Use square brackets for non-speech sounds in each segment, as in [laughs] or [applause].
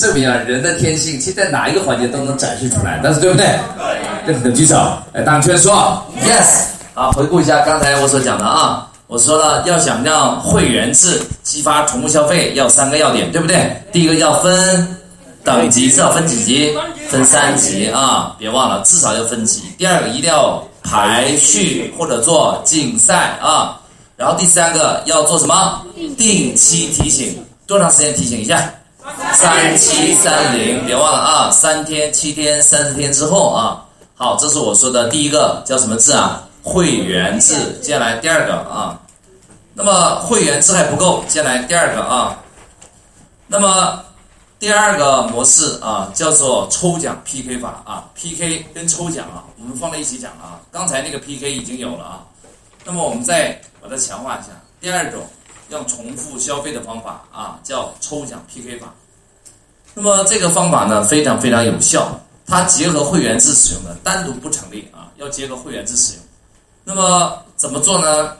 证明啊，人的天性其实在哪一个环节都能展示出来，但是对不对？认可的举手，来，大圈说 yes。好，回顾一下刚才我所讲的啊，我说了，要想让会员制激发重复消费，要三个要点，对不对？第一个要分等级，是要分几级？分三级啊，别忘了，至少要分级。第二个一定要排序或者做竞赛啊，然后第三个要做什么？定期提醒，多长时间提醒一下？三七三零，别忘了啊，三天、七天、三十天之后啊。好，这是我说的第一个，叫什么字啊？会员制。接下来第二个啊，那么会员制还不够，接下来第二个啊，那么第二个模式啊，叫做抽奖 PK 法啊，PK 跟抽奖啊，我们放在一起讲啊。刚才那个 PK 已经有了啊，那么我们再把它强化一下。第二种要重复消费的方法啊，叫抽奖 PK 法。那么这个方法呢，非常非常有效。它结合会员制使用的，单独不成立啊，要结合会员制使用。那么怎么做呢？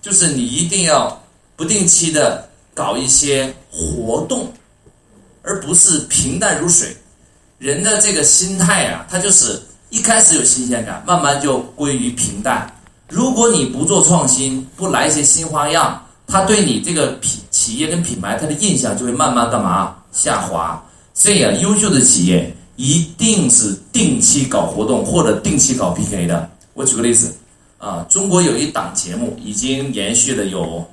就是你一定要不定期的搞一些活动，而不是平淡如水。人的这个心态啊，它就是一开始有新鲜感，慢慢就归于平淡。如果你不做创新，不来一些新花样，它对你这个品企业跟品牌他的印象就会慢慢干嘛下滑。所以啊，优秀的企业。一定是定期搞活动或者定期搞 PK 的。我举个例子，啊，中国有一档节目已经延续了有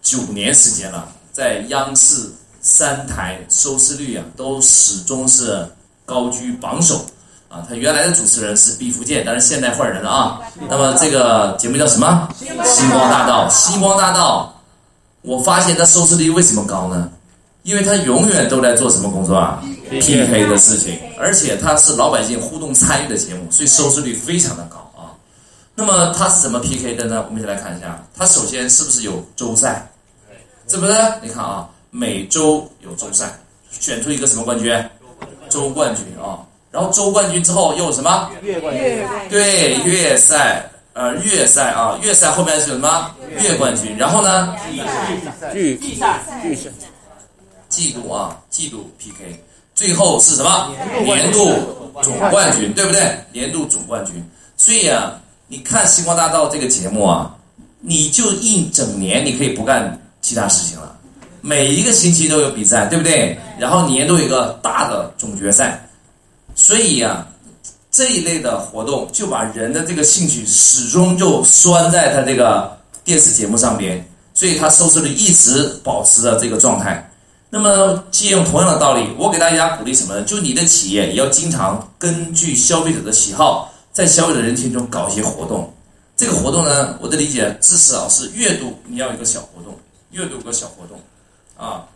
九年时间了，在央视三台收视率啊都始终是高居榜首。啊，他原来的主持人是毕福剑，但是现在换人了啊。那么这个节目叫什么？星光大道。星光大道，我发现它收视率为什么高呢？因为他永远都在做什么工作啊？PK 的事情，而且它是老百姓互动参与的节目，所以收视率非常的高啊。那么它是怎么 PK 的呢？我们一起来看一下。它首先是不是有周赛？是不是？你看啊，每周有周赛，选出一个什么冠军？周冠军啊。然后周冠军之后又有什么？月冠军。对，月赛，呃，月赛啊，月赛后面是什么？月冠军。然后呢？季季赛，季赛，季度啊，季度 PK。最后是什么？年度总冠军，对不对？年度总冠军。所以啊，你看《星光大道》这个节目啊，你就一整年你可以不干其他事情了。每一个星期都有比赛，对不对？然后年度一个大的总决赛。所以啊，这一类的活动就把人的这个兴趣始终就拴在他这个电视节目上边，所以他收视率一直保持着这个状态。那么，借用同样的道理，我给大家鼓励什么呢？就你的企业也要经常根据消费者的喜好，在消费者人群中搞一些活动。这个活动呢，我的理解至少是月度你要有个小活动，月度个小活动，啊，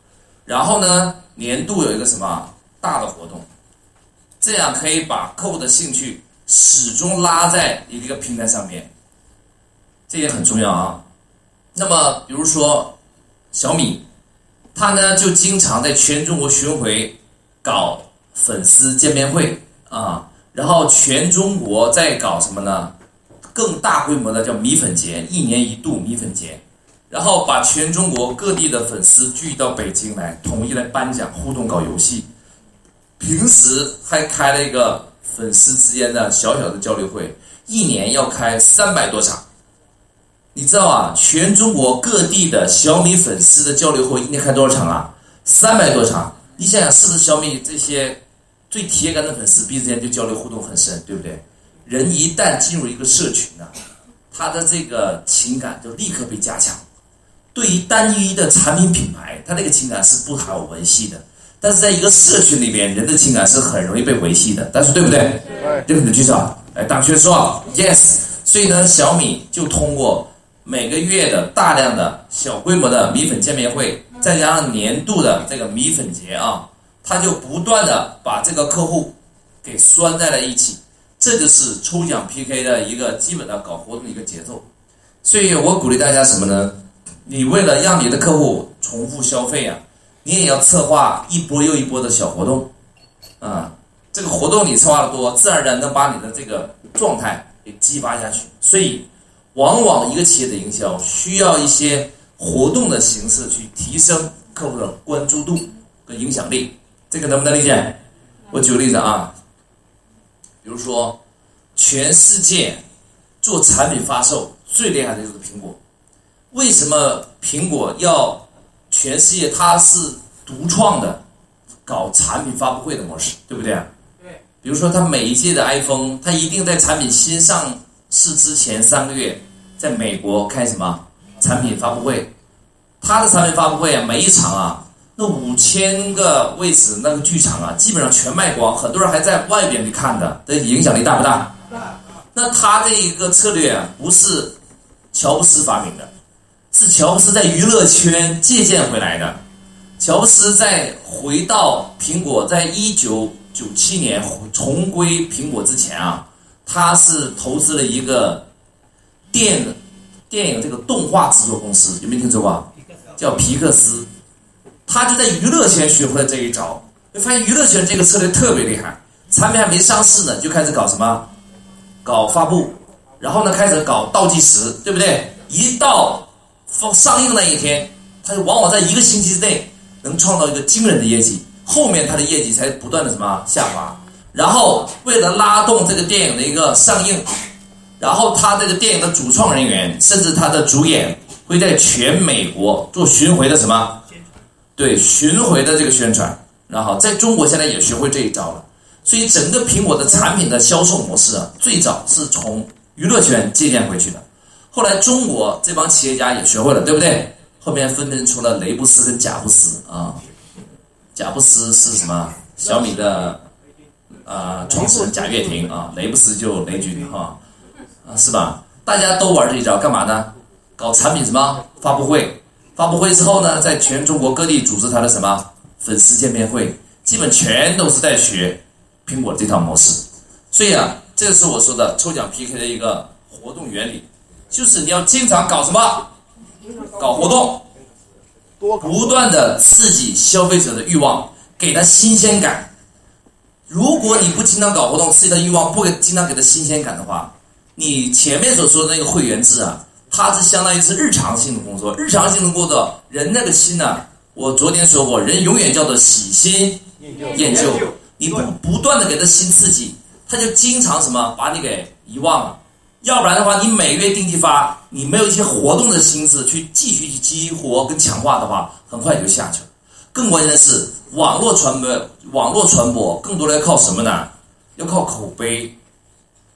然后呢，年度有一个什么大的活动，这样可以把客户的兴趣始终拉在一个平台上面，这也很重要啊。那么，比如说小米。他呢就经常在全中国巡回搞粉丝见面会啊，然后全中国在搞什么呢？更大规模的叫米粉节，一年一度米粉节，然后把全中国各地的粉丝聚到北京来，统一来颁奖、互动、搞游戏。平时还开了一个粉丝之间的小小的交流会，一年要开三百多场。你知道啊，全中国各地的小米粉丝的交流会一年开多少场啊？三百多场。你想想，是不是小米这些最铁杆的粉丝彼此间就交流互动很深，对不对？人一旦进入一个社群呢，他的这个情感就立刻被加强。对于单一的产品品牌，他这个情感是不好维系的。但是在一个社群里边，人的情感是很容易被维系的。但是对不对？对不对？举手。哎，大学说 yes。所以呢，小米就通过。每个月的大量的小规模的米粉见面会，再加上年度的这个米粉节啊，他就不断的把这个客户给拴在了一起，这就是抽奖 PK 的一个基本的搞活动的一个节奏。所以我鼓励大家什么呢？你为了让你的客户重复消费啊，你也要策划一波又一波的小活动啊。这个活动你策划的多，自然而然能把你的这个状态给激发下去。所以。往往一个企业的营销需要一些活动的形式去提升客户的关注度和影响力。这个能不能理解？我举个例子啊，比如说，全世界做产品发售最厉害的就是苹果。为什么苹果要全世界它是独创的搞产品发布会的模式，对不对？对。比如说，它每一届的 iPhone，它一定在产品新上市之前三个月，在美国开什么产品发布会？它的产品发布会啊，每一场啊，那五千个位置那个剧场啊，基本上全卖光，很多人还在外边去看的，这影响力大不大？大。那他这一个策略啊，不是乔布斯发明的。是乔布斯在娱乐圈借鉴回来的。乔布斯在回到苹果，在一九九七年重归苹果之前啊，他是投资了一个电电影这个动画制作公司，有没有听说过？叫皮克斯。他就在娱乐圈学会了这一招，就发现娱乐圈这个策略特别厉害。产品还没上市呢，就开始搞什么？搞发布，然后呢，开始搞倒计时，对不对？一到放上映那一天，他就往往在一个星期之内能创造一个惊人的业绩，后面他的业绩才不断的什么下滑。然后为了拉动这个电影的一个上映，然后他这个电影的主创人员甚至他的主演会在全美国做巡回的什么？对，巡回的这个宣传。然后在中国现在也学会这一招了，所以整个苹果的产品的销售模式啊，最早是从娱乐圈借鉴回去的。后来中国这帮企业家也学会了，对不对？后面分分出了雷布斯跟贾布斯啊。贾布斯是什么？小米的啊创始人贾跃亭啊，雷布斯就雷军哈啊，是吧？大家都玩这一招，干嘛呢？搞产品什么发布会？发布会之后呢，在全中国各地组织他的什么粉丝见面会？基本全都是在学苹果这套模式。所以啊，这是我说的抽奖 PK 的一个活动原理。就是你要经常搞什么？搞活动，不断的刺激消费者的欲望，给他新鲜感。如果你不经常搞活动，刺激他欲望，不给经常给他新鲜感的话，你前面所说的那个会员制啊，它是相当于是日常性的工作。日常性的工作，人那个心呢，我昨天说过，人永远叫做喜新厌旧。你不不断的给他新刺激，他就经常什么把你给遗忘了。要不然的话，你每月定期发，你没有一些活动的心思去继续去激活跟强化的话，很快就下去了。更关键的是，网络传播，网络传播更多的要靠什么呢？要靠口碑。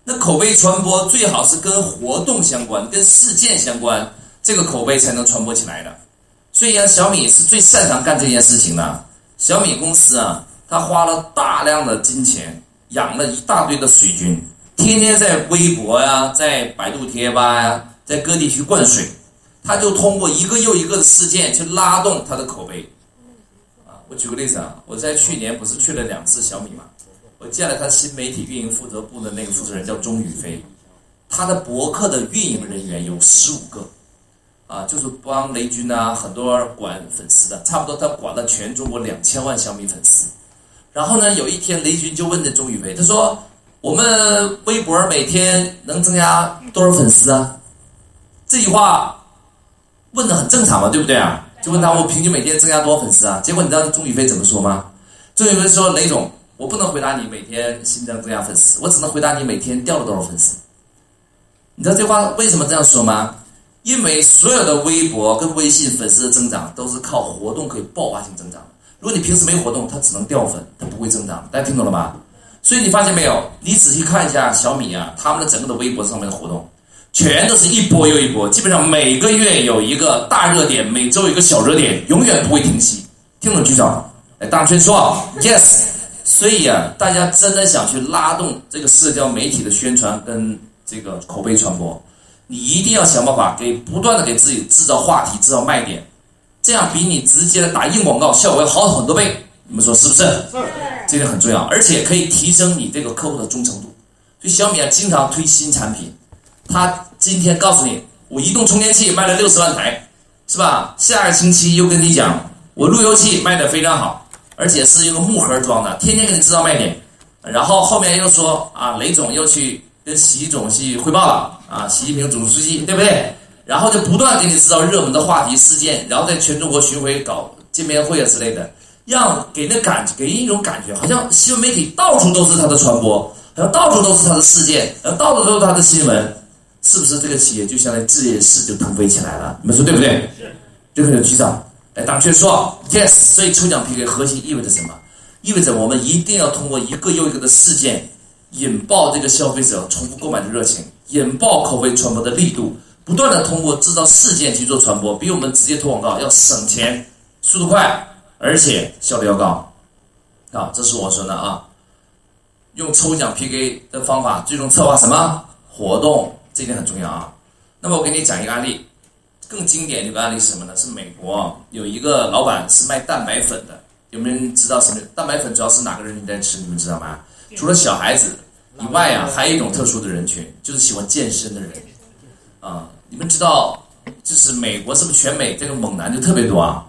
那口碑传播最好是跟活动相关、跟事件相关，这个口碑才能传播起来的。所以啊，小米是最擅长干这件事情的。小米公司啊，他花了大量的金钱，养了一大堆的水军。天天在微博呀，在百度贴吧呀，在各地去灌水，他就通过一个又一个的事件去拉动他的口碑。啊，我举个例子啊，我在去年不是去了两次小米嘛，我见了他新媒体运营负责部的那个负责人叫钟宇飞，他的博客的运营人员有十五个，啊，就是帮雷军啊很多管粉丝的，差不多他管了全中国两千万小米粉丝。然后呢，有一天雷军就问这钟宇飞，他说。我们微博每天能增加多少粉丝啊？这句话问的很正常嘛，对不对啊？就问他我平均每天增加多少粉丝啊？结果你知道钟宇飞怎么说吗？钟宇飞说：“雷总，我不能回答你每天新增增加粉丝，我只能回答你每天掉了多少粉丝。”你知道这话为什么这样说吗？因为所有的微博跟微信粉丝的增长都是靠活动可以爆发性增长的。如果你平时没活动，它只能掉粉，它不会增长。大家听懂了吗？所以你发现没有？你仔细看一下小米啊，他们的整个的微博上面的活动，全都是一波又一波，基本上每个月有一个大热点，每周有一个小热点，永远不会停息。听懂举手？哎，大圈说 yes。所以啊，大家真的想去拉动这个社交媒体的宣传跟这个口碑传播，你一定要想办法给不断的给自己制造话题、制造卖点，这样比你直接的打硬广告效果要好很多倍。你们说是不是？是。这个很重要，而且可以提升你这个客户的忠诚度。所以小米啊，经常推新产品。他今天告诉你，我移动充电器卖了六十万台，是吧？下个星期又跟你讲，我路由器卖的非常好，而且是一个木盒装的，天天给你制造卖点。然后后面又说啊，雷总又去跟习总去汇报了啊，习近平总书记，对不对？然后就不断给你制造热门的话题事件，然后在全中国巡回搞见面会啊之类的。让给那感给人一种感觉，好像新闻媒体到处都是他的传播，好像到处都是他的事件，然后到处都是他的新闻，是不是这个企业就相当于这件事就腾飞起来了？你们说对不对？是。这个有局长来当确说，yes。所以抽奖 PK 核心意味着什么？意味着我们一定要通过一个又一个的事件，引爆这个消费者重复购买的热情，引爆口碑传播的力度，不断的通过制造事件去做传播，比我们直接投广告要省钱，速度快。而且效率要高，啊，这是我说的啊。用抽奖 PK 的方法，最终策划什么活动？这点很重要啊。那么我给你讲一个案例，更经典的一个案例是什么呢？是美国有一个老板是卖蛋白粉的，有没有人知道什么？蛋白粉主要是哪个人群在吃？你们知道吗？除了小孩子以外啊，还有一种特殊的人群，就是喜欢健身的人。啊，你们知道，就是美国是不是全美这个猛男就特别多啊？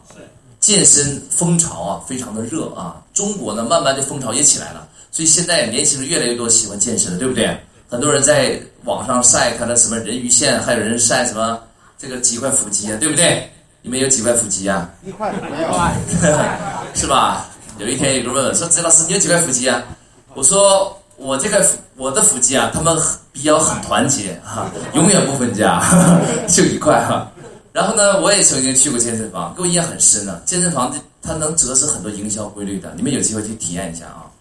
健身风潮啊，非常的热啊！中国呢，慢慢的风潮也起来了，所以现在年轻人越来越多喜欢健身了，对不对？很多人在网上晒他的什么人鱼线，还有人晒什么这个几块腹肌啊，对不对？你们有几块腹肌啊？一块没有啊，[laughs] 是吧？有一天有个人问我说：“子老师，你有几块腹肌啊？”我说：“我这个我的腹肌啊，他们比较很团结哈，永远不分家，[laughs] 就一块哈。”然后呢，我也曾经去过健身房，给我印象很深呢。健身房它能折射很多营销规律的，你们有机会去体验一下啊。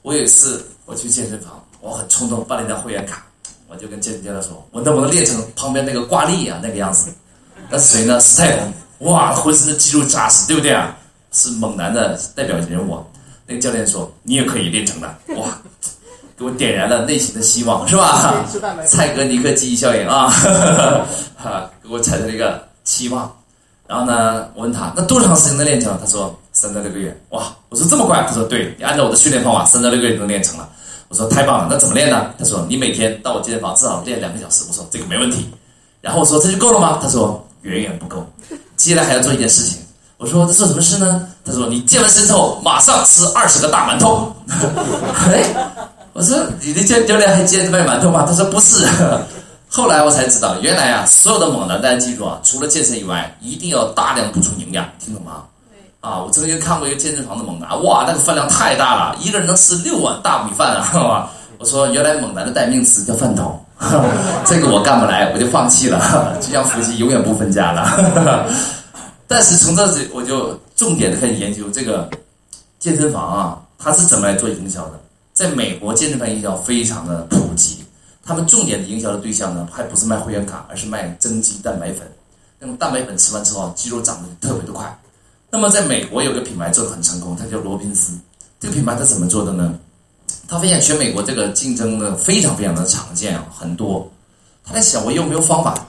我有一次我去健身房，我很冲动办了一张会员卡，我就跟健身教练说：“我能不能练成旁边那个挂历啊那个样子？”那是谁呢？史泰龙，哇，浑身的肌肉扎实，对不对啊？是猛男的代表人物。那个教练说：“你也可以练成的。”哇，[laughs] 给我点燃了内心的希望，是吧？蔡格尼克记忆效应啊，哈，给我产生了一个。期望，然后呢？我问他，那多长时间能练成？他说三到六个月。哇！我说这么快？他说对，你按照我的训练方法，三到六个月能练成了。我说太棒了，那怎么练呢？他说你每天到我健身房至少练两个小时。我说这个没问题。然后我说这就够了吗？他说远远不够，接下来还要做一件事情。我说这做什么事呢？他说你健完身之后马上吃二十个大馒头。[laughs] 哎，我说你的健教练还接着卖馒头吗？他说不是。[laughs] 后来我才知道，原来啊，所有的猛男，大家记住啊，除了健身以外，一定要大量补充营养，听懂吗？啊，我曾经看过一个健身房的猛男，哇，那个饭量太大了，一个人能吃六碗大米饭啊，[laughs] 好吧？我说原来猛男的代名词叫饭桶，[laughs] 这个我干不来，我就放弃了，[laughs] 就像夫妻永远不分家了。但是从这里我就重点的开始研究这个健身房啊，它是怎么来做营销的？在美国，健身房营销非常的普及。他们重点的营销的对象呢，还不是卖会员卡，而是卖增肌蛋白粉。那么蛋白粉吃完之后，肌肉长得特别的快。那么在美国有个品牌做的很成功，它叫罗宾斯。这个品牌它怎么做的呢？他发现全美国这个竞争呢非常非常的常见啊，很多。他在想我有没有方法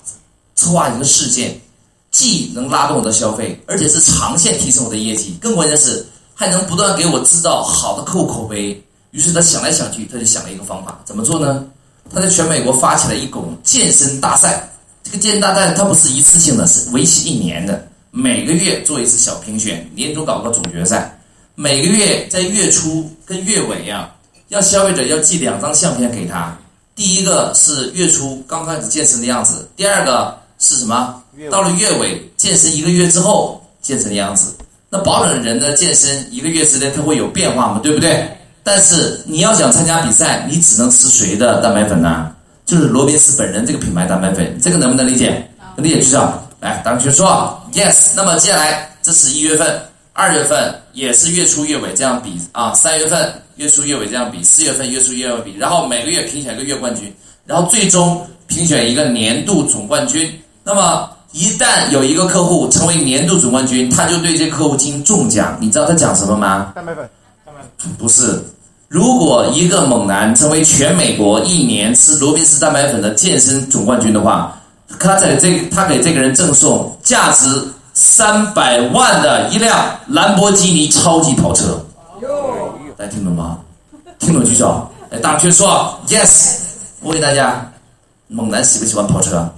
策划一个事件，既能拉动我的消费，而且是长线提升我的业绩，更关键是还能不断给我制造好的客户口碑。于是他想来想去，他就想了一个方法，怎么做呢？他在全美国发起了一种健身大赛，这个健身大赛它不是一次性的，是为期一年的，每个月做一次小评选，年终搞个总决赛，每个月在月初跟月尾呀，要消费者要寄两张相片给他，第一个是月初刚开始健身的样子，第二个是什么？到了月尾健身一个月之后健身的样子，那保证人的健身一个月之内它会有变化嘛，对不对？但是你要想参加比赛，你只能吃谁的蛋白粉呢？就是罗宾斯本人这个品牌蛋白粉，这个能不能理解？能理解就上来，当学说 yes。那么接下来这是一月份、二月份也是月初月尾这样比啊，三月份月初月尾这样比，四月份月初月尾比，然后每个月评选一个月冠军，然后最终评选一个年度总冠军。那么一旦有一个客户成为年度总冠军，他就对这个客户进行中奖。你知道他讲什么吗？蛋白粉。不是，如果一个猛男成为全美国一年吃罗宾斯蛋白粉的健身总冠军的话，他在这他给这个人赠送价值三百万的一辆兰博基尼超级跑车。大家听懂吗？听懂举手。哎，大家说 yes。我问大家，猛男喜不喜欢跑车？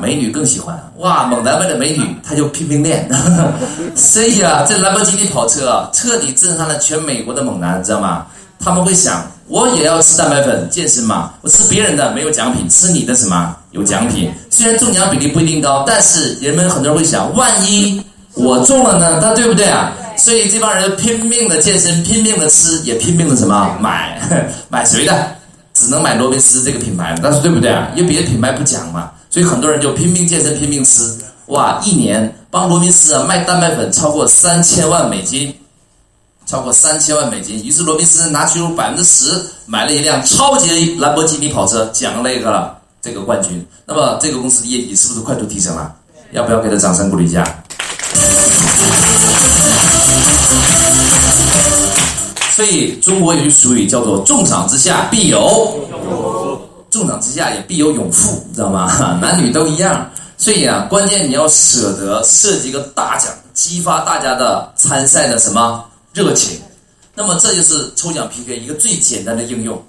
美女更喜欢哇！猛男为了美女，他就拼命练。[laughs] 所以啊，这兰博基尼跑车啊，彻底震撼了全美国的猛男，知道吗？他们会想，我也要吃蛋白粉健身嘛，我吃别人的没有奖品，吃你的什么有奖品？虽然中奖比例不一定高，但是人们很多人会想，万一我中了呢，那对不对啊？所以这帮人拼命的健身，拼命的吃，也拼命的什么买 [laughs] 买谁的？只能买罗宾斯这个品牌，但是对不对啊？因为别的品牌不讲嘛，所以很多人就拼命健身，拼命吃。哇，一年帮罗宾斯啊卖蛋白粉超过三千万美金，超过三千万美金。于是罗宾斯拿出百分之十买了一辆超级兰博基尼跑车，奖了一个这个冠军。那么这个公司的业绩是不是快速提升了？要不要给他掌声鼓励一下？所以中国有句俗语叫做“重赏之下必有重赏之下也必有勇夫”，知道吗？[laughs] 男女都一样。所以啊，关键你要舍得设计一个大奖，激发大家的参赛的什么热情。那么这就是抽奖 PK 一个最简单的应用。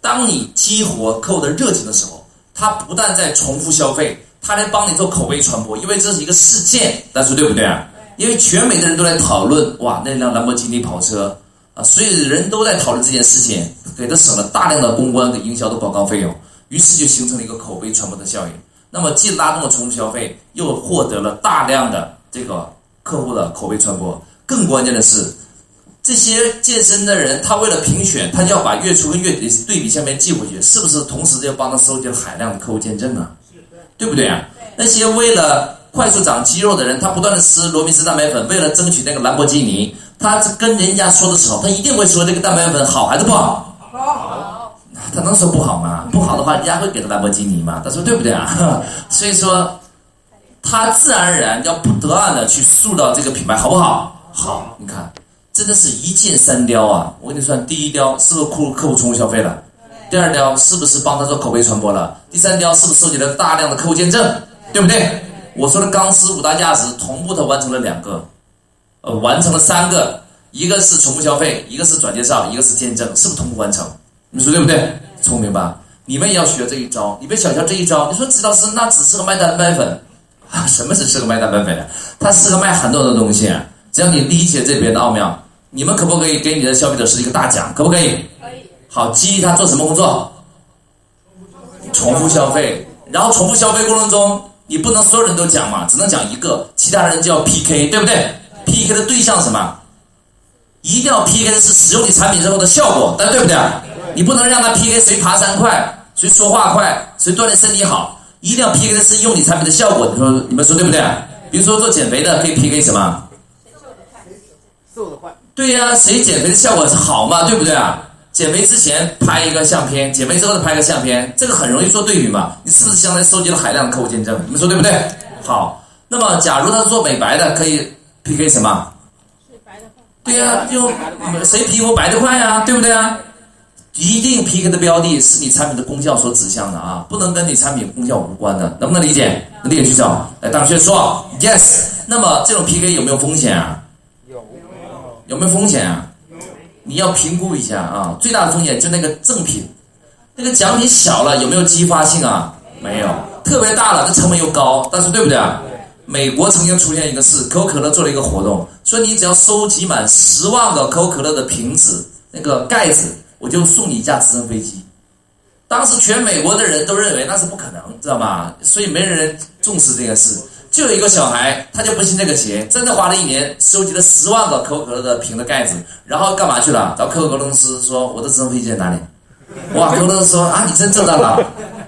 当你激活客户的热情的时候，他不但在重复消费，他还帮你做口碑传播，因为这是一个事件，大家说对不对啊？因为全美的人都在讨论，哇，那辆兰博基尼跑车。啊，所以人都在讨论这件事情，给他省了大量的公关跟营销的广告费用，于是就形成了一个口碑传播的效应。那么既拉动了重复消费，又获得了大量的这个客户的口碑传播。更关键的是，这些健身的人，他为了评选，他就要把月初跟月底对比下面寄回去，是不是？同时要帮他收集了海量的客户见证啊？对不对啊？那些为了快速长肌肉的人，他不断的吃罗宾斯蛋白粉，为了争取那个兰博基尼。他跟人家说的时候，他一定会说这个蛋白粉好还是不好？好。他能说不好吗？不好的话，人家会给他兰博基尼吗？他说对不对啊？[laughs] 所以说，他自然而然要不断的去塑造这个品牌，好不好？好。你看，真的是一箭三雕啊！我跟你说，第一雕是不是客客户重复消费了？第二雕是不是帮他做口碑传播了？第三雕是不是收集了大量的客户见证？对不对？我说的钢丝五大价值，同步的完成了两个。呃，完成了三个，一个是重复消费，一个是转介绍，一个是见证，是不是同步完成？你说对不对？聪明吧？你们也要学这一招，你别小瞧这一招。你说指导师那只适合卖蛋白粉啊？[laughs] 什么是适合卖蛋白粉？它适合卖很多的东西。只要你理解这边的奥妙，你们可不可以给你的消费者是一个大奖？可不可以？可以。好，激励他做什么工作？重复消费。然后重复消费过程中，你不能所有人都讲嘛，只能讲一个，其他人就要 PK，对不对？PK 的对象什么？一定要 PK 的是使用你产品之后的效果，但对不对？你不能让他 PK 谁爬山快，谁说话快，谁锻炼身体好，一定要 PK 的是用你产品的效果。你说你们说对不对？比如说做减肥的可以 PK 什么？瘦的快。对呀，谁减肥的效果是好嘛？对不对啊？减肥之前拍一个相片，减肥之后再拍个相片，这个很容易做对比嘛？你是不是相当于收集了海量的客户见证？你们说对不对？好，那么假如他是做美白的，可以。PK 什么？对呀，就谁皮肤白的快呀，对不对啊？一定 PK 的标的是你产品的功效所指向的啊，不能跟你产品功效无关的，能不能理解？能理解去找。来，大学说 yes。那么这种 PK 有没有风险啊？有。有没有风险啊？你要评估一下啊。最大的风险就那个赠品，那个奖品小了有没有激发性啊？没有。特别大了，这成本又高，但是对不对啊？美国曾经出现一个事，可口可乐做了一个活动，说你只要收集满十万个可口可乐的瓶子那个盖子，我就送你一架直升飞机。当时全美国的人都认为那是不可能，知道吗？所以没人重视这个事。就有一个小孩，他就不信这个邪，真的花了一年收集了十万个可口可乐的瓶的盖子，然后干嘛去了？找可口可乐公司说：“我的直升飞机在哪里？”哇，可口可乐说：“啊，你真做到了。”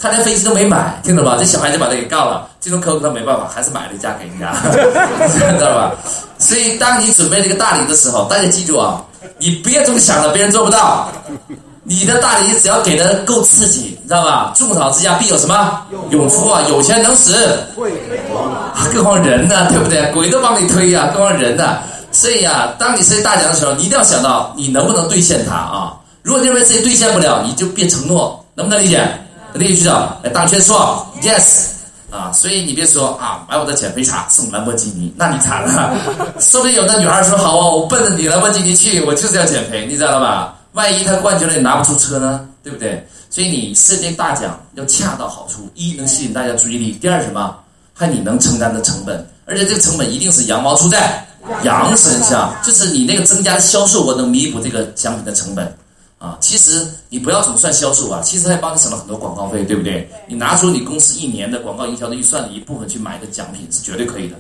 他连飞机都没买，听懂吧？这小孩就把他给告了。这种客户他没办法，还是买了一架给人家，[laughs] 知道吧？所以当你准备这个大礼的时候，大家记住啊，你别总想着别人做不到，你的大礼只要给的够刺激，你知道吧？种草之下必有什么？有福啊！有钱能使鬼推磨，更何况人呢？对不对？鬼都帮你推呀，更何况人呢？所以呀，当你设大奖的时候，你一定要想到你能不能兑现它啊！如果认为自己兑现不了，你就别承诺，能不能理解？李局长，来当圈说 yes 啊，所以你别说啊，买我的减肥茶送兰博基尼，那你惨了。[laughs] 说不定有的女孩说好啊，我奔着你兰博基尼去，我就是要减肥，你知道了吧？万一他冠军了，你拿不出车呢，对不对？所以你设定大奖要恰到好处，一能吸引大家注意力，第二什么？还你能承担的成本，而且这个成本一定是羊毛出在羊身上，就是你那个增加的销售额能弥补这个奖品的成本。啊，其实你不要总算销售啊，其实还帮你省了很多广告费，对不对？你拿出你公司一年的广告营销的预算的一部分去买一个奖品是绝对可以的。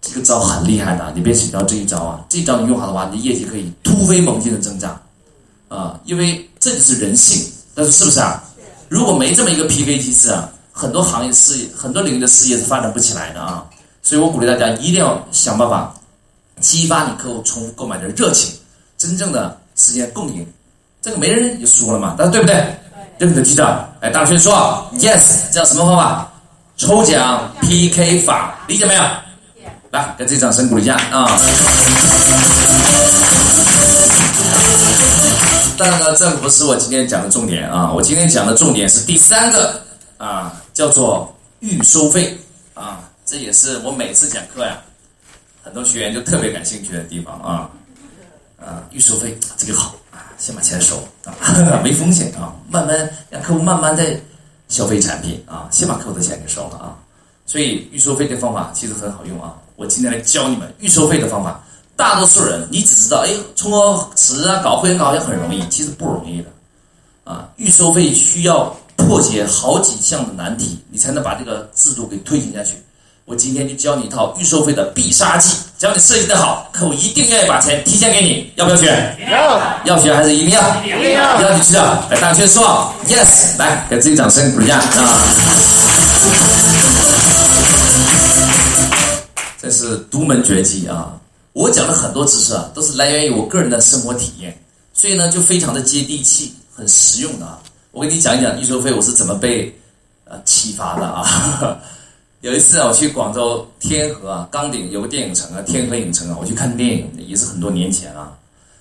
这个招很厉害的，你别小瞧这一招啊！这一招你用好的话，你的业绩可以突飞猛进的增长啊！因为这就是人性，但是是不是啊？如果没这么一个 PK 机制啊，很多行业事业、很多领域的事业是发展不起来的啊！所以我鼓励大家一定要想办法激发你客户重复购买的热情，真正的实现共赢。这个没人就输了嘛，但是对不对？对不对记得，哎，大学说 yes，叫什么方法？抽奖 PK 法，理解没有？来，跟自己掌声鼓一下啊！当然了，这不是我今天讲的重点啊！我今天讲的重点是第三个啊，叫做预收费啊，这也是我每次讲课呀，很多学员就特别感兴趣的地方啊啊，预收费这个好，先把钱收啊，[laughs] 没风险啊，慢慢让客户慢慢的消费产品啊，先把客户的钱给收了啊，所以预收费的方法其实很好用啊。我今天来教你们预收费的方法。大多数人，你只知道，哎，充个值啊，搞会员卡好像很容易，其实不容易的。啊，预收费需要破解好几项的难题，你才能把这个制度给推行下去。我今天就教你一套预收费的必杀技，只要你设计的好，客户一定愿意把钱提前给你。要不要学？要。要学还是一定要？一定要。要你知道，来，大家说 yes，来，给自己掌声鼓励一下啊。这是独门绝技啊！我讲的很多知识啊，都是来源于我个人的生活体验，所以呢，就非常的接地气，很实用的啊。我给你讲一讲预收费我是怎么被呃启发的啊。有一次啊，我去广州天河啊，钢顶有个电影城啊，天河影城啊，我去看电影，也是很多年前啊。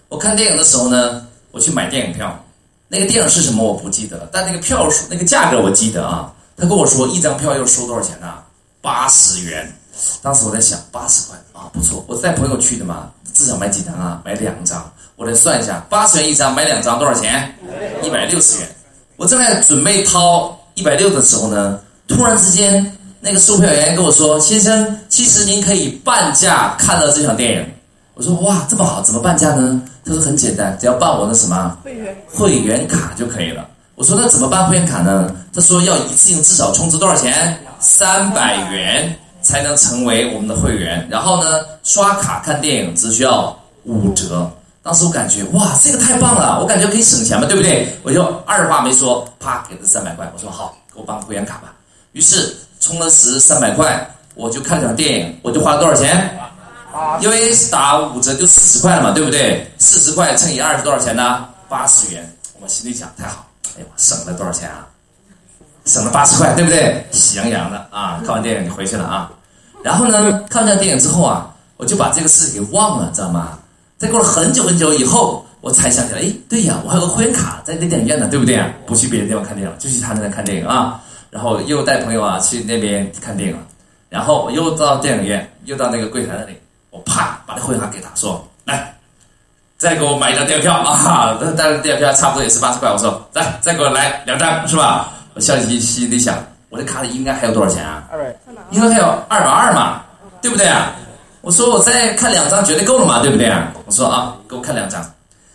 我看电影的时候呢，我去买电影票，那个电影是什么我不记得了，但那个票数那个价格我记得啊。他跟我说一张票要收多少钱呢？八十元。当时我在想，八十块啊，不错。我带朋友去的嘛，至少买几张啊？买两张。我来算一下，八十元一张，买两张多少钱？一百六十元。我正在准备掏一百六的时候呢，突然之间，那个售票员跟我说：“先生，其实您可以半价看到这场电影。”我说：“哇，这么好，怎么半价呢？”他说：“很简单，只要办我的什么会员会员卡就可以了。”我说：“那怎么办会员卡呢？”他说：“要一次性至少充值多少钱？三百元。”才能成为我们的会员，然后呢，刷卡看电影只需要五折。当时我感觉哇，这个太棒了，我感觉可以省钱嘛，对不对？我就二话没说，啪给他三百块。我说好，给我办个会员卡吧。于是充了值三百块，我就看场电影，我就花了多少钱？因为打五折就四十块了嘛，对不对？四十块乘以二是多少钱呢？八十元。我心里想，太好，哎呦，省了多少钱啊？省了八十块，对不对？喜洋洋的啊！看完电影就回去了啊。然后呢，看完电影之后啊，我就把这个事给忘了，知道吗？再过了很久很久以后，我才想起来，哎，对呀，我还有个会员卡在那电影院呢，对不对啊？不去别的地方看电影，就去他那边看电影啊。然后又带朋友啊去那边看电影，然后我又到电影院，又到那个柜台那里，我啪把那会员卡给他说，来，再给我买一张电影票 [laughs] 啊！那但是电影票差不多也是八十块，我说来，再给我来两张，是吧？我笑嘻嘻地想。我这卡里应该还有多少钱啊？二百，应该还有二百二嘛，对不对啊？我说我再看两张绝对够了嘛，对不对啊？我说啊，给我看两张。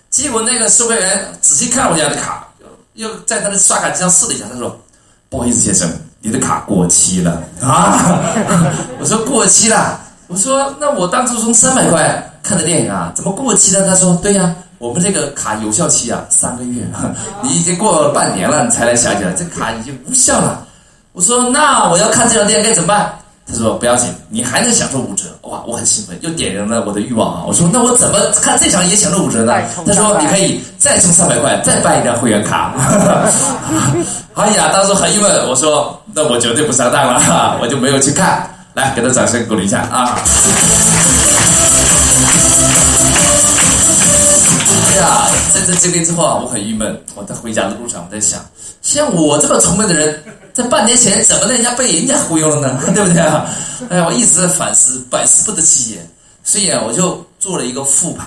结果那个售票员仔细看我家的卡，又在他的刷卡机上试了一下，他说：“不好意思，先生，你的卡过期了啊。[laughs] ”我说过期了。我说那我当初充三百块看的电影啊，怎么过期了？他说：“对呀，我们这个卡有效期啊三个月，[laughs] 你已经过了半年了，你才来想起来，这卡已经无效了。”我说那我要看这场电影该怎么办？他说不要紧，你还能享受五折。哇，我很兴奋，又点燃了我的欲望啊！我说那我怎么看这场也享受五折呢？他说你可以再充三百块，再办一张会员卡。[laughs] 哎呀，当时很郁闷。我说那我绝对不上当了，我就没有去看。来，给他掌声鼓励一下啊！哎呀，在这经历之后啊，我很郁闷。我在回家的路上，我在想，像我这么聪明的人，在半年前怎么人家被人家忽悠了呢？[laughs] 对不对啊？哎呀，我一直在反思，百思不得其解。所以啊，我就做了一个复盘，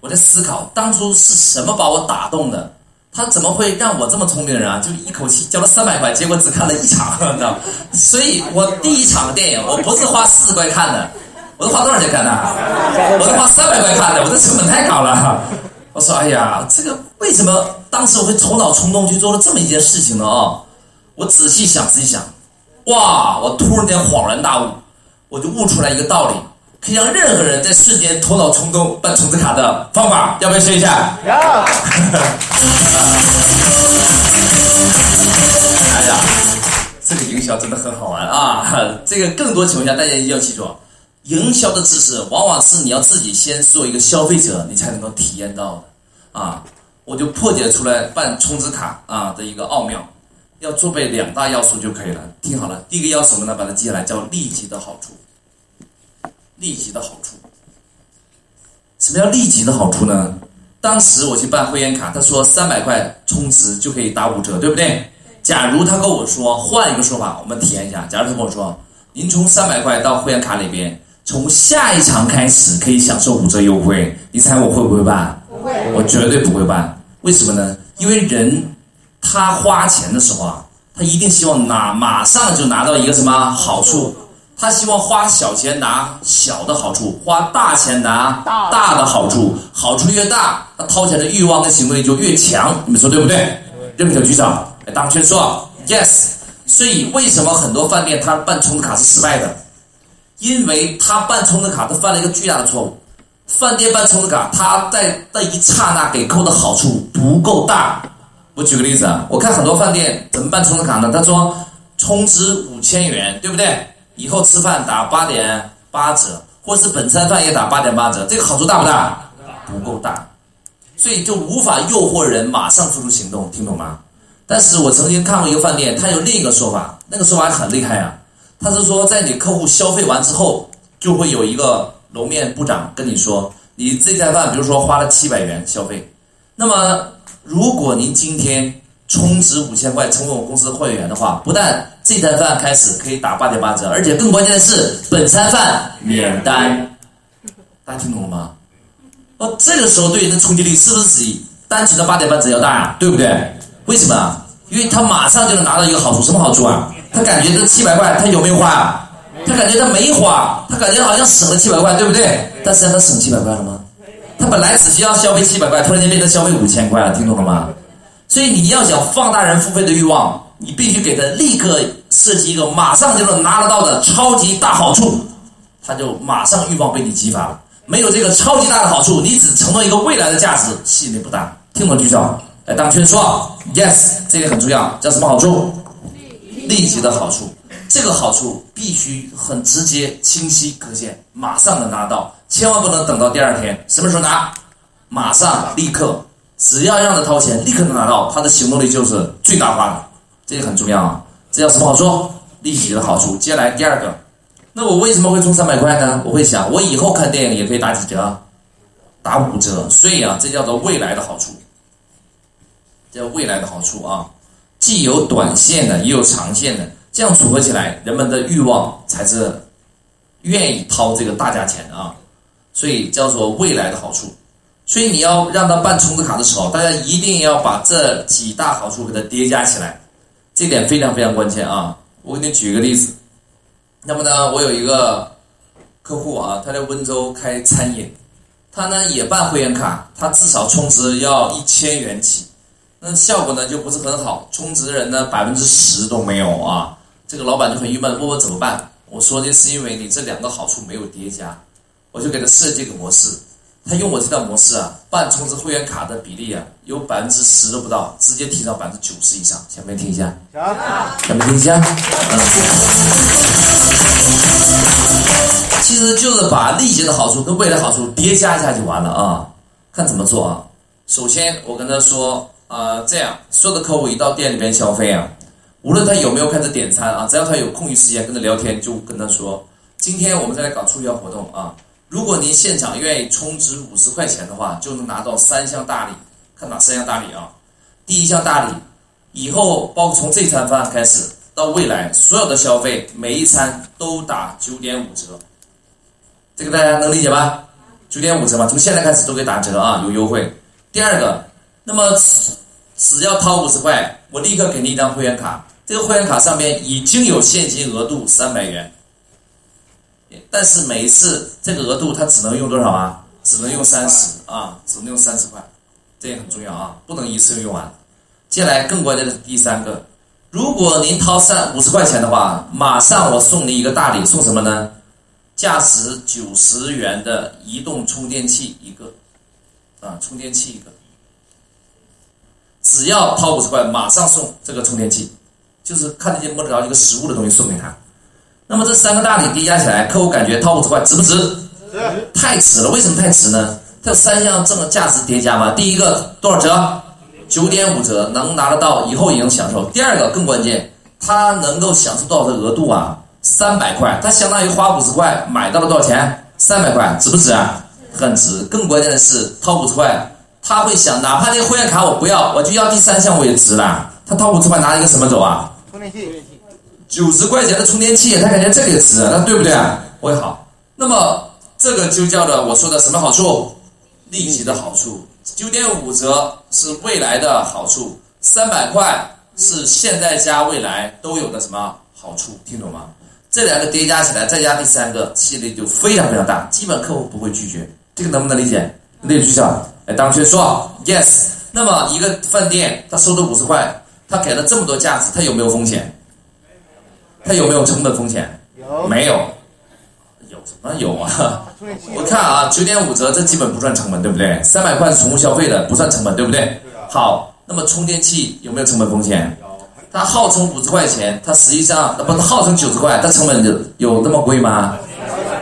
我在思考当初是什么把我打动的？他怎么会让我这么聪明的人啊，就一口气交了三百块，结果只看了一场，[laughs] 你知道所以我第一场电影，我不是花四十块看的，我是花多少钱看的？我是花三百块看的，我的成本太高了。[laughs] 我说：“哎呀，这个为什么当时我会头脑冲动去做了这么一件事情呢？啊，我仔细想，仔细想，哇！我突然间恍然大悟，我就悟出来一个道理：可以让任何人在瞬间头脑冲动办充值卡的方法，要不要学一下？要。[laughs] 哎呀，这个营销真的很好玩啊！[laughs] 这个更多情况下，大家一定要记住，营销的知识往往是你要自己先做一个消费者，你才能够体验到的啊。我就破解出来办充值卡啊的一个奥妙，要做备两大要素就可以了。听好了，第一个要什么呢？把它记下来，叫立即的好处。立即的好处，什么叫立即的好处呢？当时我去办会员卡，他说三百块充值就可以打五折，对不对？假如他跟我说换一个说法，我们体验一下。假如他跟我说，您充三百块到会员卡里边，从下一场开始可以享受五折优惠，你猜我会不会办？不会，我绝对不会办。为什么呢？因为人他花钱的时候啊，他一定希望拿马上就拿到一个什么好处。他希望花小钱拿小的好处，花大钱拿大的好处，好处越大，他掏钱的欲望跟行为就越强。你们说对不对？认可举手。哎，大圈说 yes。所以为什么很多饭店他办充值卡是失败的？因为他办充值卡，他犯了一个巨大的错误。饭店办充值卡，他在那一刹那给扣的好处不够大。我举个例子啊，我看很多饭店怎么办充值卡呢？他说充值五千元，对不对？以后吃饭打八点八折，或是本餐饭也打八点八折，这个好处大不大？不够大，所以就无法诱惑人马上付出行动，听懂吗？但是我曾经看过一个饭店，他有另一个说法，那个说法很厉害啊。他是说，在你客户消费完之后，就会有一个楼面部长跟你说，你这餐饭，比如说花了七百元消费，那么如果您今天充值五千块成为我公司的会员的话，不但这餐饭开始可以打八点八折，而且更关键的是本餐饭免单。大家听懂了吗？哦，这个时候对人的冲击力是不是比单纯的八点八折要大呀？对不对？为什么？因为他马上就能拿到一个好处，什么好处啊？他感觉这七百块他有没有花？他感觉他没花，他感觉好像省了七百块，对不对？但实际上他省七百块了吗？他本来只需要消费七百块，突然间变成消费五千块了，听懂了吗？所以你要想放大人付费的欲望，你必须给他立刻设计一个马上就能拿得到的超级大好处，他就马上欲望被你激发了。没有这个超级大的好处，你只承诺一个未来的价值，吸引力不大。听懂举手？来，当圈说，yes，这个很重要。叫什么好处？立即的好处。这个好处必须很直接、清晰可见，马上能拿到，千万不能等到第二天。什么时候拿？马上，立刻。只要让他掏钱，立刻能拿到，他的行动力就是最大化的，这个很重要啊。这叫什么好处？立即的好处。接下来第二个，那我为什么会充三百块呢？我会想，我以后看电影也可以打几折，打五折。所以啊，这叫做未来的好处，叫未来的好处啊。既有短线的，也有长线的，这样组合起来，人们的欲望才是愿意掏这个大价钱啊。所以叫做未来的好处。所以你要让他办充值卡的时候，大家一定要把这几大好处给它叠加起来，这点非常非常关键啊！我给你举一个例子，那么呢，我有一个客户啊，他在温州开餐饮，他呢也办会员卡，他至少充值要一千元起，那效果呢就不是很好，充值人呢百分之十都没有啊，这个老板就很郁闷，问我怎么办？我说这是因为你这两个好处没有叠加，我就给他设计个模式。他用我这套模式啊，办充值会员卡的比例啊，有百分之十都不到，直接提到百分之九十以上。想不想听一下？想。想不听一下？嗯。其实就是把立即的好处跟未来好处叠加一下就完了啊。看怎么做啊？首先我跟他说啊，这样所有的客户一到店里面消费啊，无论他有没有开始点餐啊，只要他有空余时间跟他聊天，就跟他说，今天我们再来搞促销活动啊。如果您现场愿意充值五十块钱的话，就能拿到三项大礼。看哪三项大礼啊？第一项大礼，以后包括从这餐饭开始到未来所有的消费，每一餐都打九点五折。这个大家能理解吧？九点五折嘛，从现在开始都可以打折啊，有优惠。第二个，那么只要掏五十块，我立刻给你一张会员卡。这个会员卡上面已经有现金额度三百元。但是每一次这个额度它只能用多少啊？只能用三十啊，只能用三十块，这也很重要啊，不能一次用完。接下来更关键的是第三个，如果您掏三五十块钱的话，马上我送您一个大礼，送什么呢？价值九十元的移动充电器一个，啊，充电器一个，只要掏五十块，马上送这个充电器，就是看得见摸得着一个实物的东西送给他。那么这三个大礼叠加起来，客户感觉掏五十块值不值？值。太值了，为什么太值呢？它有三项这么价值叠加嘛。第一个多少折？九点五折，能拿得到，以后也能享受。第二个更关键，他能够享受多少的额度啊？三百块，他相当于花五十块买到了多少钱？三百块，值不值啊？很值。更关键的是，掏五十块，他会想，哪怕这个会员卡我不要，我就要第三项，我也值了。他掏五十块拿一个什么走啊？充电器。九十块钱的充电器，他感觉这个值，那对不对？我也好。那么这个就叫做我说的什么好处？立即的好处。九点五折是未来的好处，三百块是现在加未来都有的什么好处？听懂吗？这两个叠加起来，再加第三个，吸引力就非常非常大，基本客户不会拒绝。这个能不能理解？理解下，哎，当学说 yes。那么一个饭店，他收的五十块，他给了这么多价值，他有没有风险？他有没有成本风险？有。没有。有什么有啊？我看啊，九点五折，这基本不算成本，对不对？三百块是宠物消费的，不算成本，对不对？好，那么充电器有没有成本风险？它号称五十块钱，它实际上那不号称九十块，它成本有有那么贵吗？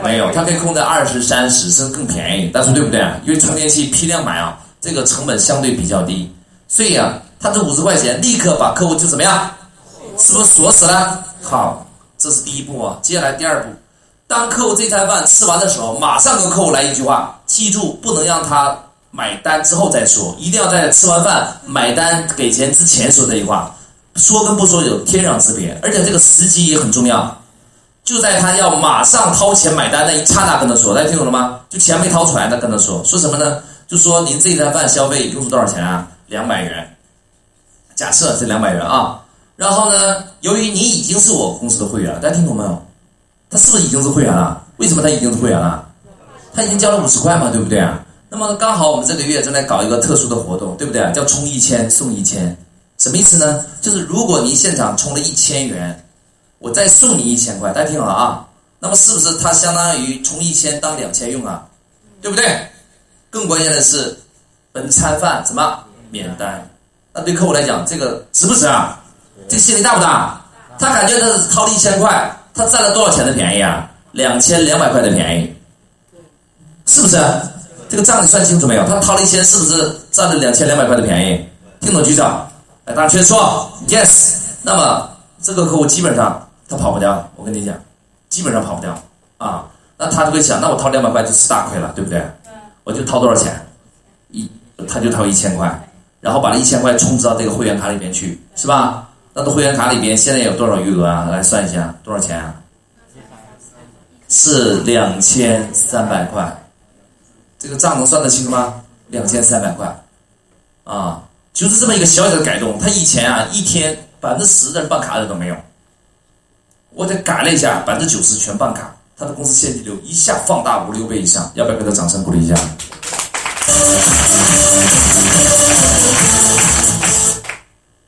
没有，它可以控在二十三十，甚至更便宜。但是对不对？因为充电器批量买啊，这个成本相对比较低，所以啊，他这五十块钱立刻把客户就怎么样？是不是锁死了？好，这是第一步啊。接下来第二步。当客户这餐饭吃完的时候，马上跟客户来一句话，记住不能让他买单之后再说，一定要在吃完饭买单给钱之前说这句话。说跟不说有天壤之别，而且这个时机也很重要，就在他要马上掏钱买单那一刹那跟他说，大家听懂了吗？就钱没掏出来，那跟他说说什么呢？就说您这餐饭消费一共是多少钱啊？两百元，假设是两百元啊。然后呢，由于你已经是我公司的会员了，大家听懂没有？他是不是已经是会员了？为什么他已经是会员了？他已经交了五十块嘛，对不对啊？那么刚好我们这个月正在搞一个特殊的活动，对不对啊？叫充一千送一千，什么意思呢？就是如果您现场充了一千元，我再送你一千块，大家听好啊。那么是不是它相当于充一千当两千用啊？对不对？更关键的是，本餐饭什么免单？那对客户来讲，这个值不值啊？这个心理大不大？他感觉他掏了一千块。他占了多少钱的便宜啊？两千两百块的便宜，是不是？这个账你算清楚没有？他掏了一千，是不是占了两千两百块的便宜？听懂举手。哎，大家全说 yes。那么这个客户基本上他跑不掉，我跟你讲，基本上跑不掉啊。那他就会想，那我掏两百块就吃大亏了，对不对？我就掏多少钱？一，他就掏一千块，然后把这一千块充值到这个会员卡里面去，是吧？那个会员卡里边现在有多少余额啊？来算一下，多少钱啊？是两千三百块。这个账能算得清吗？两千三百块，啊，就是这么一个小小的改动。他以前啊，一天百分之十的人办卡的都没有，我得改了一下，百分之九十全办卡，他的公司现金流一下放大五六倍以上，要不要给他掌声鼓励一下？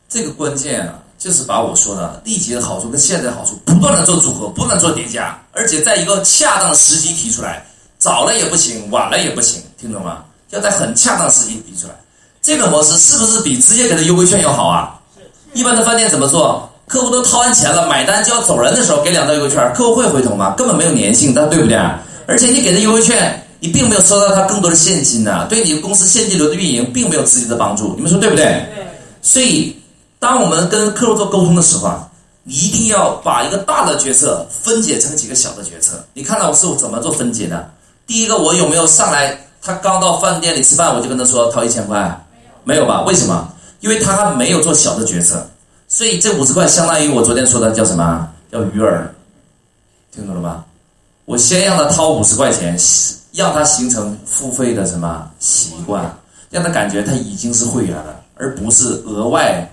这个关键啊！就是把我说的立即的好处跟现在的好处不断的做组合，不断做叠加，而且在一个恰当的时机提出来，早了也不行，晚了也不行，听懂吗？要在很恰当时机提出来。这个模式是不是比直接给他优惠券要好啊？一般的饭店怎么做？客户都掏完钱了，买单就要走人的时候给两张优惠券，客户会回头吗？根本没有粘性，但对不对？而且你给的优惠券，你并没有收到他更多的现金呐，对你公司现金流的运营并没有直接的帮助。你们说对不对？对。所以。当我们跟客户做沟通的时候啊，你一定要把一个大的决策分解成几个小的决策。你看到我是我怎么做分解的？第一个，我有没有上来？他刚到饭店里吃饭，我就跟他说掏一千块，没有吧？为什么？因为他还没有做小的决策，所以这五十块相当于我昨天说的叫什么？叫鱼饵，听懂了吗？我先让他掏五十块钱，让他形成付费的什么习惯，让他感觉他已经是会员了，而不是额外。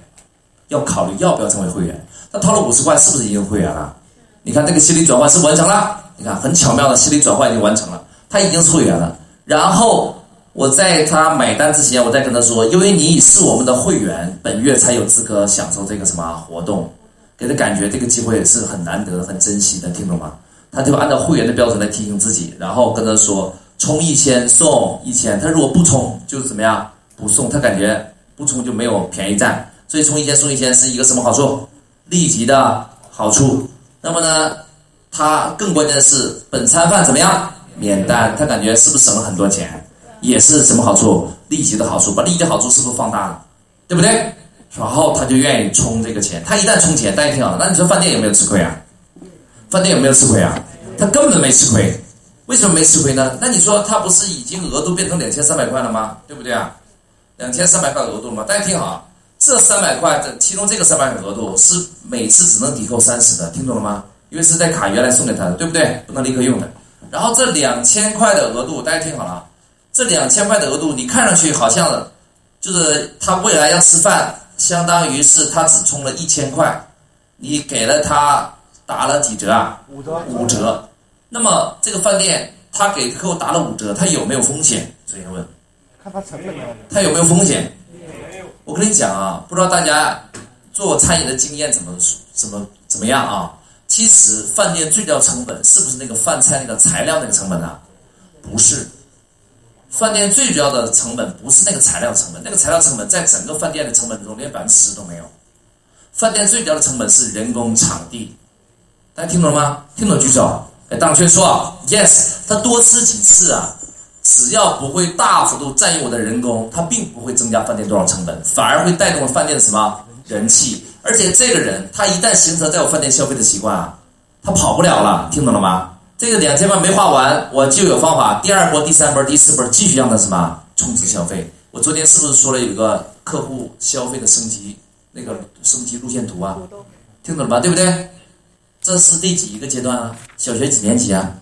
要考虑要不要成为会员？他掏了五十块，是不是已经会员了？你看这个心理转换是完成了，你看很巧妙的心理转换已经完成了，他已经是会员了。然后我在他买单之前，我再跟他说，因为你是我们的会员，本月才有资格享受这个什么活动，给他感觉这个机会是很难得、很珍惜的，听懂吗？他就按照会员的标准来提醒自己，然后跟他说充一千送一千。他如果不充，就是怎么样不送？他感觉不充就没有便宜占，所以充一千送一千是一个什么好处？立即的好处。那么呢，他更关键的是本餐饭怎么样免单？他感觉是不是省了很多钱？也是什么好处？立即的好处，把立即的好处是不是放大了？对不对？然后他就愿意充这个钱。他一旦充钱，大家听好了，那你说饭店有没有吃亏啊？饭店有没有吃亏啊？他根本就没吃亏。为什么没吃亏呢？那你说他不是已经额度变成两千三百块了吗？对不对啊？两千三百块额度了吗？大家听好，这三百块的其中这个三百块额度是每次只能抵扣三十的，听懂了吗？因为是在卡原来送给他的，对不对？不能立刻用的。然后这两千块的额度，大家听好了。这两千块的额度，你看上去好像就是他未来要吃饭，相当于是他只充了一千块，你给了他打了几折啊？五折。五折。那么这个饭店他给客户打了五折，他有没有风险？首先问。看他成本有。他有没有风险？没有。我跟你讲啊，不知道大家做餐饮的经验怎么怎么怎么样啊？其实饭店最重要成本是不是那个饭菜那个材料那个成本啊？不是。饭店最主要的成本不是那个材料成本，那个材料成本在整个饭店的成本中连百分之十都没有。饭店最主要的成本是人工、场地。大家听懂了吗？听懂举手。哎，当圈说啊 yes。他多吃几次啊，只要不会大幅度占用我的人工，他并不会增加饭店多少成本，反而会带动饭店的什么人气。而且这个人他一旦形成在我饭店消费的习惯啊，他跑不了了。听懂了吗？这个两千万没花完，我就有方法。第二波、第三波、第四波继续让他什么充值消费？我昨天是不是说了有一个客户消费的升级那个升级路线图啊？听懂了吧？对不对？这是第几一个阶段啊？小学几年级啊？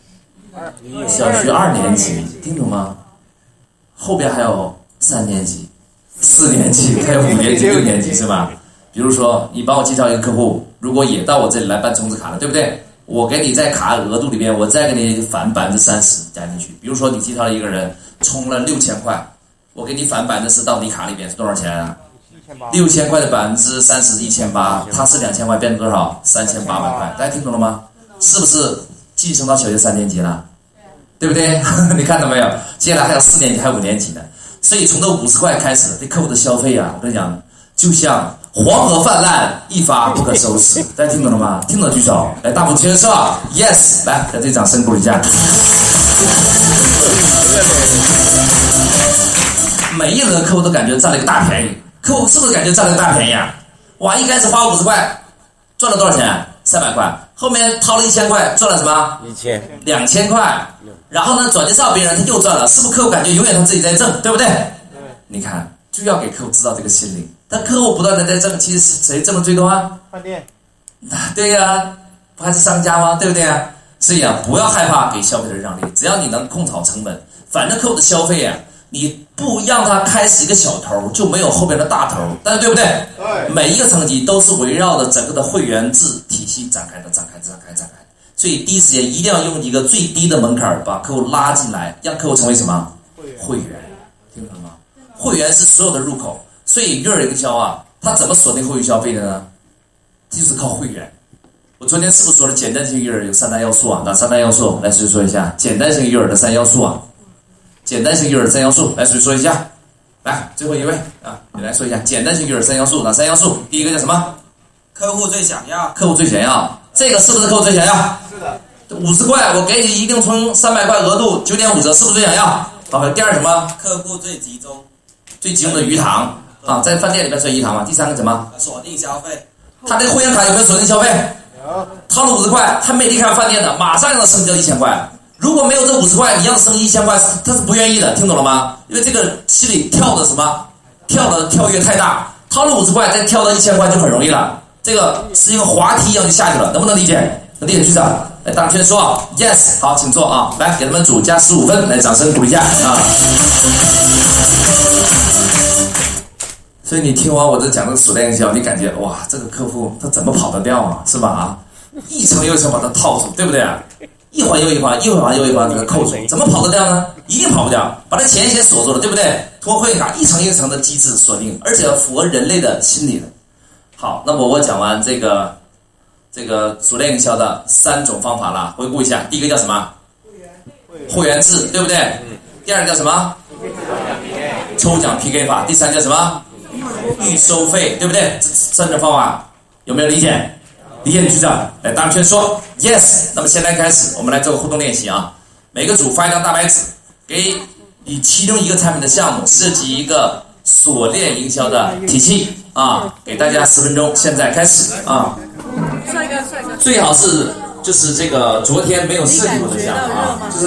小学二年级，听懂吗？后边还有三年级、四年级，还有五年级、六年级是吧？比如说，你帮我介绍一个客户，如果也到我这里来办充值卡了，对不对？我给你在卡额度里面，我再给你返百分之三十加进去。比如说你介绍了一个人充了六千块，我给你返百分之十到你卡里面是多少钱啊？六千块的百分之三十一千八，它是两千块变成多少？三千八百块，大家听懂了吗？是不是晋升到小学三年级了？对不对？[laughs] 你看到没有？接下来还有四年级，还有五年级呢。所以从这五十块开始，对客户的消费啊，我跟你讲，就像。黄河泛滥，一发不可收拾。大家听懂了吗？听懂举手。来，大拇指是吧？Yes，来，在这掌声鼓励一下。每一轮客户都感觉占了一个大便宜，客户是不是感觉占了个大便宜啊？哇，一开始花五十块，赚了多少钱？三百块。后面掏了一千块，赚了什么？一千。两千块。然后呢，转介绍别人，他又赚了，是不是客户感觉永远他自己在挣，对不对？对。你看。就要给客户制造这个心理，但客户不断的在挣，其实谁挣的最多啊？饭店，对呀，不还是商家吗？对不对啊？所以啊，不要害怕给消费者让利，只要你能控好成本，反正客户的消费啊，你不让他开始一个小头，就没有后边的大头，但是对不对？对，每一个层级都是围绕着整个的会员制体系展开的，展开，展开，展开。所以第一时间一定要用一个最低的门槛把客户拉进来，让客户成为什么？会员，听懂了吗？会员是所有的入口，所以育儿营销啊，它怎么锁定后续消费的呢？就是靠会员。我昨天是不是说了简单型育儿有三大要素啊？哪三大要素？来，谁说一下？简单型育儿的三要素啊？简单型育儿三要素，来，谁说一下？来，最后一位啊，你来说一下简单型育儿三要素，哪三要素？第一个叫什么？客户最想要。客户最想要，这个是不是客户最想要？是的。五十块，我给你一定充三百块额度，九点五折，是不是最想要？好，第二什么？客户最集中。最集中的鱼塘啊，在饭店里面算鱼塘嘛。第三个什么？锁定消费。他这个会员卡有没有锁定消费？有。掏了五十块，还没离开饭店呢，马上让他升交一千块。如果没有这五十块，你让他升一千块，他是不愿意的，听懂了吗？因为这个心里跳的什么？跳的跳跃太大。掏了五十块，再跳到一千块就很容易了。这个是一个滑梯一样就下去了，能不能理解？能理解局长？来，大圈说 yes，好，请坐啊。来，给他们组加十五分，来，掌声鼓励一下啊。所以你听完我这讲这个锁链营销，你感觉哇，这个客户他怎么跑得掉啊？是吧？啊，一层又一层把他套住，对不对啊？一环又一环，一环又一环给它扣住，怎么跑得掉呢？一定跑不掉，把它钱先锁住了，对不对？通过会员卡一层一层的机制锁定，而且符合人类的心理的。好，那么我讲完这个这个锁链营销的三种方法了。回顾一下，第一个叫什么？会员制，对不对？第二个叫什么？抽奖 PK 法。第三叫什么？预收费，对不对？这三种方法有没有理解？理解局长，来大圈说 yes。那么现在开始，我们来做个互动练习啊。每个组发一张大白纸，给你其中一个产品的项目设计一个锁链营销的体系啊，给大家十分钟，现在开始啊。帅哥，帅哥，最好是就是这个昨天没有设计过的项目啊，就是